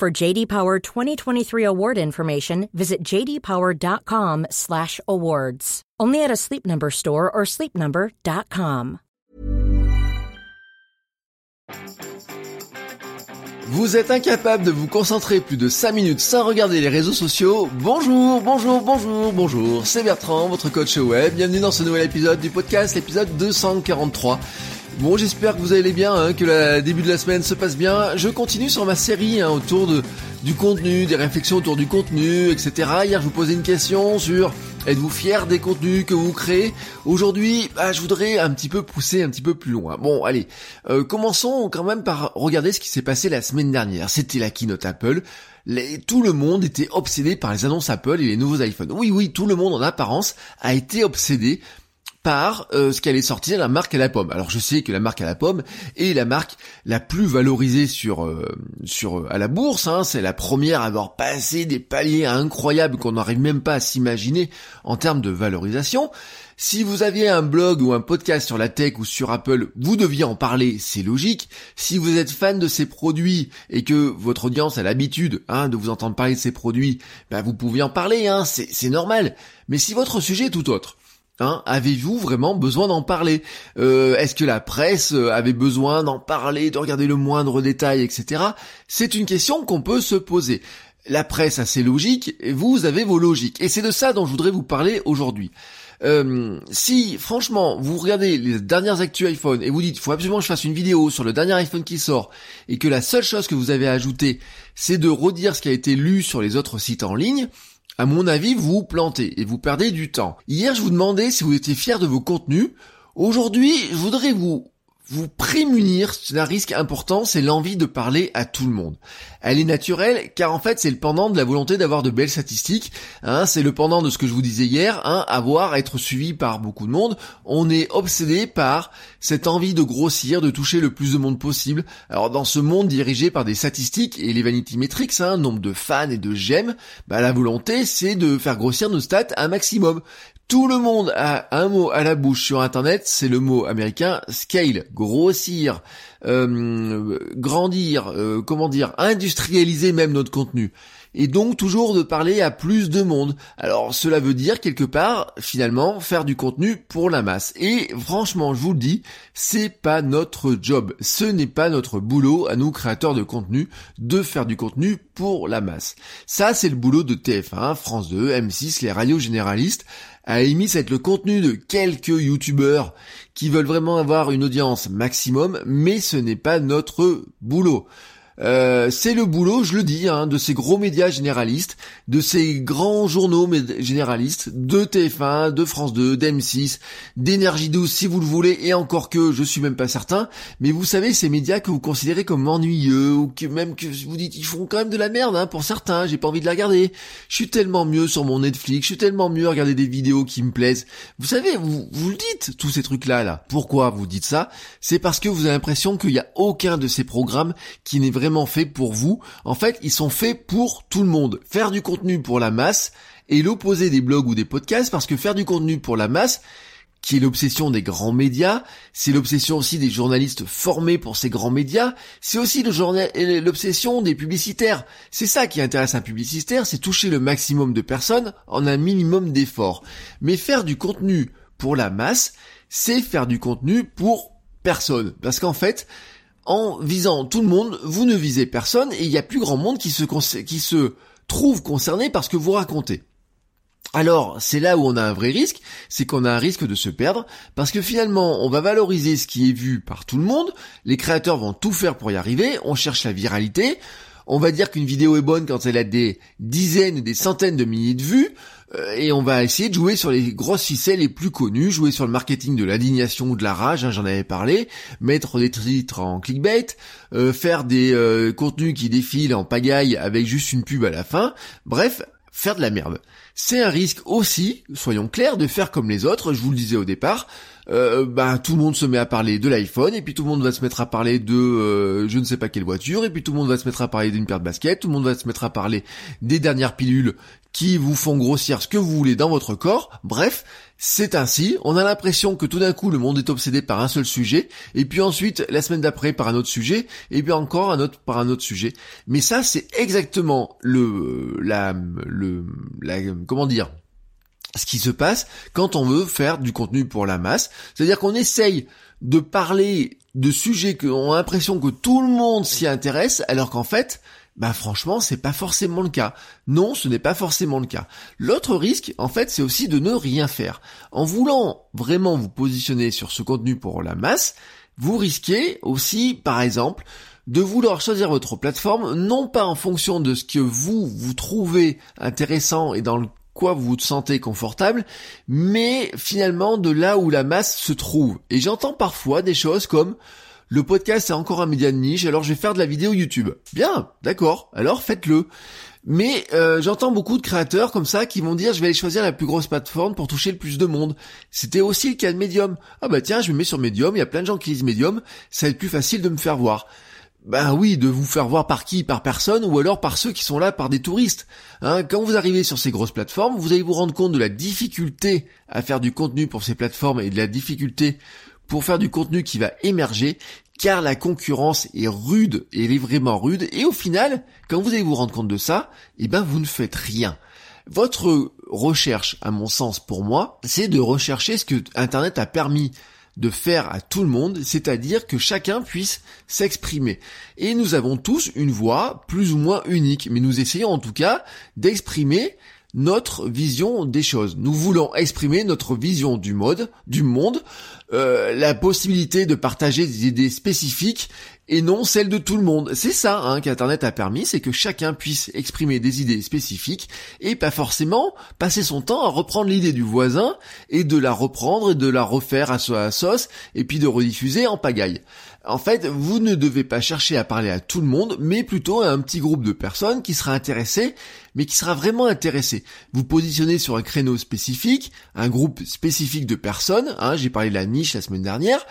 For JD Power 2023 award information, visit jdpower.com/awards. Only at a Sleep Number store or sleepnumber.com. Vous êtes incapable de vous concentrer plus de 5 minutes sans regarder les réseaux sociaux Bonjour, bonjour, bonjour, bonjour, c'est Bertrand, votre coach web. Bienvenue dans ce nouvel épisode du podcast, l'épisode 243. Bon, j'espère que vous allez bien, hein, que le début de la semaine se passe bien. Je continue sur ma série hein, autour de, du contenu, des réflexions autour du contenu, etc. Hier, je vous posais une question sur Êtes-vous fier des contenus que vous créez? Aujourd'hui, bah, je voudrais un petit peu pousser un petit peu plus loin. Bon, allez, euh, commençons quand même par regarder ce qui s'est passé la semaine dernière. C'était la keynote Apple. tout le monde était obsédé par les annonces Apple et les nouveaux iPhones. Oui, oui, tout le monde en apparence a été obsédé par euh, ce qu'allait sortir la marque à la pomme. Alors je sais que la marque à la pomme est la marque la plus valorisée sur euh, sur à la bourse. Hein. C'est la première à avoir passé des paliers incroyables qu'on n'arrive même pas à s'imaginer en termes de valorisation. Si vous aviez un blog ou un podcast sur la tech ou sur Apple, vous deviez en parler, c'est logique. Si vous êtes fan de ces produits et que votre audience a l'habitude hein, de vous entendre parler de ces produits, ben vous pouvez en parler, hein, c'est normal. Mais si votre sujet est tout autre, Hein, Avez-vous vraiment besoin d'en parler? Euh, Est-ce que la presse euh, avait besoin d'en parler, de regarder le moindre détail, etc. C'est une question qu'on peut se poser. La presse a ses logiques, et vous avez vos logiques. Et c'est de ça dont je voudrais vous parler aujourd'hui. Euh, si franchement vous regardez les dernières actus iPhone et vous dites faut absolument que je fasse une vidéo sur le dernier iPhone qui sort et que la seule chose que vous avez à c'est de redire ce qui a été lu sur les autres sites en ligne, à mon avis, vous vous plantez et vous perdez du temps. Hier, je vous demandais si vous étiez fier de vos contenus. Aujourd'hui, je voudrais vous vous prémunir d'un risque important, c'est l'envie de parler à tout le monde. Elle est naturelle car en fait c'est le pendant de la volonté d'avoir de belles statistiques. Hein, c'est le pendant de ce que je vous disais hier, hein, avoir, être suivi par beaucoup de monde. On est obsédé par cette envie de grossir, de toucher le plus de monde possible. Alors dans ce monde dirigé par des statistiques et les vanity metrics, hein, nombre de fans et de j'aime, bah, la volonté c'est de faire grossir nos stats un maximum. Tout le monde a un mot à la bouche sur Internet, c'est le mot américain scale, grossir, euh, grandir, euh, comment dire, industrialiser même notre contenu. Et donc toujours de parler à plus de monde. Alors cela veut dire quelque part, finalement, faire du contenu pour la masse. Et franchement, je vous le dis, c'est pas notre job. Ce n'est pas notre boulot à nous créateurs de contenu de faire du contenu pour la masse. Ça, c'est le boulot de TF1, France 2, M6, les radios généralistes à la c'est le contenu de quelques youtubeurs qui veulent vraiment avoir une audience maximum, mais ce n'est pas notre boulot. Euh, c'est le boulot, je le dis, hein, de ces gros médias généralistes, de ces grands journaux généralistes, de TF1, de France 2, d'M6, d'énergie 12 si vous le voulez, et encore que je suis même pas certain, mais vous savez, ces médias que vous considérez comme ennuyeux, ou que même que vous dites, ils font quand même de la merde, hein, pour certains, j'ai pas envie de la regarder. Je suis tellement mieux sur mon Netflix, je suis tellement mieux à regarder des vidéos qui me plaisent. Vous savez, vous, vous le dites, tous ces trucs-là, là. Pourquoi vous dites ça? C'est parce que vous avez l'impression qu'il n'y a aucun de ces programmes qui n'est vraiment fait pour vous. En fait, ils sont faits pour tout le monde. Faire du contenu pour la masse et l'opposé des blogs ou des podcasts parce que faire du contenu pour la masse, qui est l'obsession des grands médias, c'est l'obsession aussi des journalistes formés pour ces grands médias, c'est aussi l'obsession des publicitaires. C'est ça qui intéresse un publicitaire, c'est toucher le maximum de personnes en un minimum d'efforts. Mais faire du contenu pour la masse, c'est faire du contenu pour personne. Parce qu'en fait, en visant tout le monde, vous ne visez personne et il y a plus grand monde qui se, qui se trouve concerné par ce que vous racontez. Alors, c'est là où on a un vrai risque, c'est qu'on a un risque de se perdre, parce que finalement, on va valoriser ce qui est vu par tout le monde, les créateurs vont tout faire pour y arriver, on cherche la viralité, on va dire qu'une vidéo est bonne quand elle a des dizaines, des centaines de milliers de vues, euh, et on va essayer de jouer sur les grosses ficelles les plus connues, jouer sur le marketing de l'indignation ou de la rage, hein, j'en avais parlé, mettre des titres en clickbait, euh, faire des euh, contenus qui défilent en pagaille avec juste une pub à la fin, bref, faire de la merde. C'est un risque aussi, soyons clairs, de faire comme les autres, je vous le disais au départ, euh, bah, tout le monde se met à parler de l'iPhone, et puis tout le monde va se mettre à parler de euh, je ne sais pas quelle voiture, et puis tout le monde va se mettre à parler d'une paire de baskets, tout le monde va se mettre à parler des dernières pilules qui vous font grossir ce que vous voulez dans votre corps. Bref, c'est ainsi. On a l'impression que tout d'un coup le monde est obsédé par un seul sujet, et puis ensuite la semaine d'après par un autre sujet, et puis encore un autre par un autre sujet. Mais ça, c'est exactement le la le la comment dire ce qui se passe quand on veut faire du contenu pour la masse. C'est-à-dire qu'on essaye de parler de sujets qu'on a l'impression que tout le monde s'y intéresse, alors qu'en fait, bah franchement, c'est pas forcément le cas. Non, ce n'est pas forcément le cas. L'autre risque, en fait, c'est aussi de ne rien faire. En voulant vraiment vous positionner sur ce contenu pour la masse, vous risquez aussi, par exemple, de vouloir choisir votre plateforme, non pas en fonction de ce que vous, vous trouvez intéressant et dans le quoi vous vous sentez confortable, mais finalement de là où la masse se trouve. Et j'entends parfois des choses comme le podcast c'est encore un média de niche, alors je vais faire de la vidéo YouTube. Bien, d'accord, alors faites-le. Mais euh, j'entends beaucoup de créateurs comme ça qui vont dire je vais aller choisir la plus grosse plateforme pour toucher le plus de monde. C'était aussi le cas de Medium. Ah bah tiens, je me mets sur Medium, il y a plein de gens qui lisent Medium, ça va être plus facile de me faire voir. Ben oui, de vous faire voir par qui? Par personne ou alors par ceux qui sont là par des touristes. Hein, quand vous arrivez sur ces grosses plateformes, vous allez vous rendre compte de la difficulté à faire du contenu pour ces plateformes et de la difficulté pour faire du contenu qui va émerger, car la concurrence est rude, elle est vraiment rude, et au final, quand vous allez vous rendre compte de ça, eh ben vous ne faites rien. Votre recherche, à mon sens pour moi, c'est de rechercher ce que Internet a permis de faire à tout le monde, c'est-à-dire que chacun puisse s'exprimer. Et nous avons tous une voix plus ou moins unique, mais nous essayons en tout cas d'exprimer notre vision des choses. Nous voulons exprimer notre vision du mode, du monde, euh, la possibilité de partager des idées spécifiques et non celles de tout le monde. C'est ça hein, qu'Internet a permis, c'est que chacun puisse exprimer des idées spécifiques et pas forcément passer son temps à reprendre l'idée du voisin et de la reprendre et de la refaire à sa sauce et puis de rediffuser en pagaille. En fait, vous ne devez pas chercher à parler à tout le monde, mais plutôt à un petit groupe de personnes qui sera intéressé, mais qui sera vraiment intéressé. Vous positionnez sur un créneau spécifique, un groupe spécifique de personnes, hein, j'ai parlé de la niche la semaine dernière,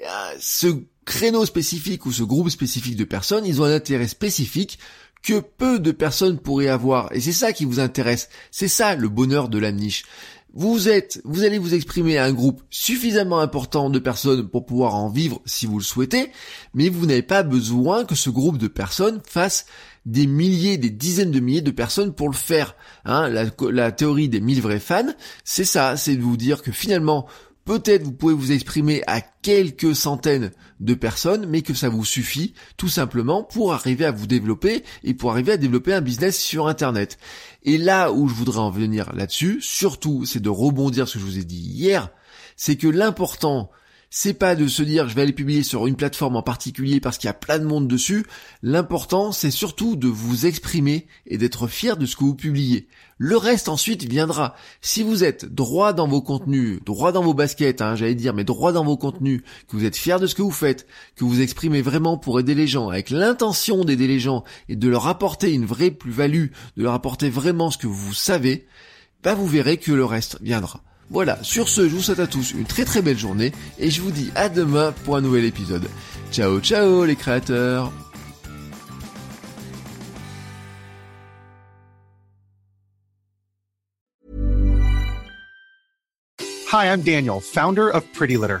euh, ce créneau spécifique ou ce groupe spécifique de personnes, ils ont un intérêt spécifique que peu de personnes pourraient avoir. Et c'est ça qui vous intéresse. C'est ça le bonheur de la niche. Vous êtes, vous allez vous exprimer à un groupe suffisamment important de personnes pour pouvoir en vivre si vous le souhaitez, mais vous n'avez pas besoin que ce groupe de personnes fasse des milliers, des dizaines de milliers de personnes pour le faire. Hein, la, la théorie des mille vrais fans, c'est ça, c'est de vous dire que finalement, Peut-être vous pouvez vous exprimer à quelques centaines de personnes, mais que ça vous suffit tout simplement pour arriver à vous développer et pour arriver à développer un business sur Internet. Et là où je voudrais en venir là-dessus, surtout, c'est de rebondir ce que je vous ai dit hier, c'est que l'important, c'est pas de se dire je vais aller publier sur une plateforme en particulier parce qu'il y a plein de monde dessus. L'important, c'est surtout de vous exprimer et d'être fier de ce que vous publiez. Le reste ensuite viendra. Si vous êtes droit dans vos contenus, droit dans vos baskets, hein, j'allais dire, mais droit dans vos contenus, que vous êtes fier de ce que vous faites, que vous exprimez vraiment pour aider les gens, avec l'intention d'aider les gens et de leur apporter une vraie plus-value, de leur apporter vraiment ce que vous savez, bah vous verrez que le reste viendra. Voilà, sur ce, je vous souhaite à tous une très très belle journée et je vous dis à demain pour un nouvel épisode. Ciao ciao les créateurs Hi, I'm Daniel, founder of Pretty Litter.